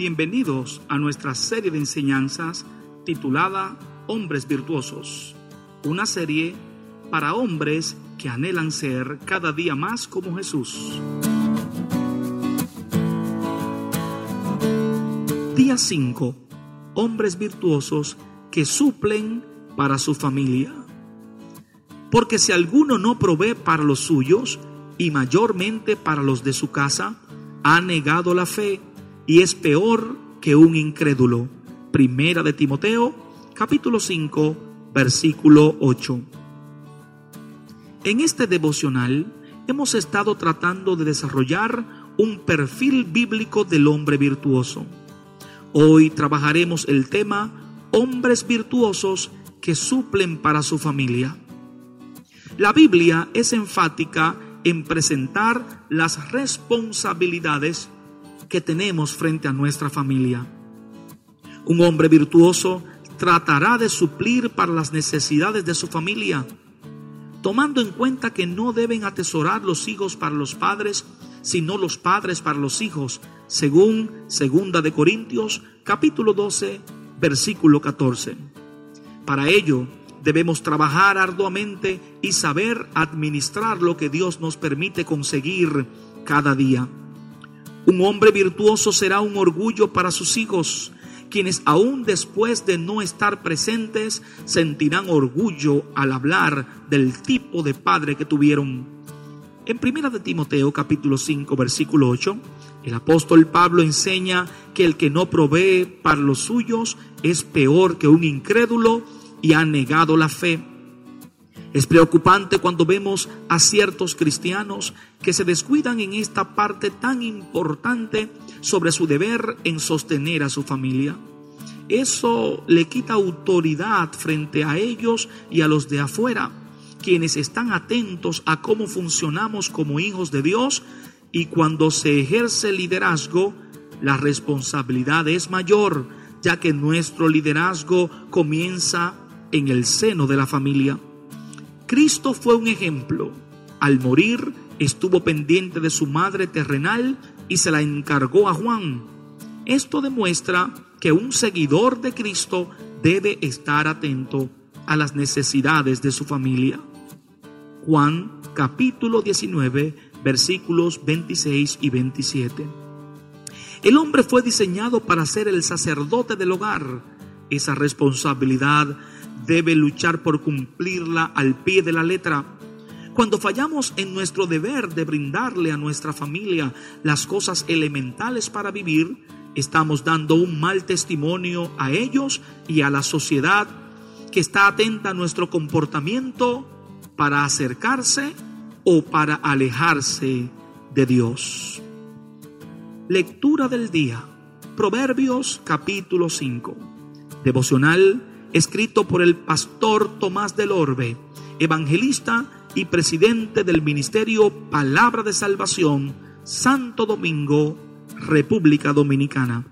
Bienvenidos a nuestra serie de enseñanzas titulada Hombres Virtuosos, una serie para hombres que anhelan ser cada día más como Jesús. Día 5. Hombres virtuosos que suplen para su familia. Porque si alguno no provee para los suyos, y mayormente para los de su casa, ha negado la fe y es peor que un incrédulo. Primera de Timoteo, capítulo 5, versículo 8. En este devocional hemos estado tratando de desarrollar un perfil bíblico del hombre virtuoso. Hoy trabajaremos el tema hombres virtuosos que suplen para su familia. La Biblia es enfática en presentar las responsabilidades que tenemos frente a nuestra familia. Un hombre virtuoso tratará de suplir para las necesidades de su familia, tomando en cuenta que no deben atesorar los hijos para los padres, sino los padres para los hijos, según segunda de Corintios capítulo 12, versículo 14. Para ello, debemos trabajar arduamente y saber administrar lo que Dios nos permite conseguir cada día. Un hombre virtuoso será un orgullo para sus hijos, quienes aún después de no estar presentes sentirán orgullo al hablar del tipo de padre que tuvieron. En primera de Timoteo capítulo 5 versículo 8, el apóstol Pablo enseña que el que no provee para los suyos es peor que un incrédulo y ha negado la fe. Es preocupante cuando vemos a ciertos cristianos que se descuidan en esta parte tan importante sobre su deber en sostener a su familia. Eso le quita autoridad frente a ellos y a los de afuera, quienes están atentos a cómo funcionamos como hijos de Dios y cuando se ejerce liderazgo, la responsabilidad es mayor, ya que nuestro liderazgo comienza en el seno de la familia. Cristo fue un ejemplo. Al morir estuvo pendiente de su madre terrenal y se la encargó a Juan. Esto demuestra que un seguidor de Cristo debe estar atento a las necesidades de su familia. Juan capítulo 19 versículos 26 y 27. El hombre fue diseñado para ser el sacerdote del hogar. Esa responsabilidad debe luchar por cumplirla al pie de la letra. Cuando fallamos en nuestro deber de brindarle a nuestra familia las cosas elementales para vivir, estamos dando un mal testimonio a ellos y a la sociedad que está atenta a nuestro comportamiento para acercarse o para alejarse de Dios. Lectura del día. Proverbios capítulo 5. Devocional escrito por el pastor Tomás del Orbe, evangelista y presidente del Ministerio Palabra de Salvación, Santo Domingo, República Dominicana.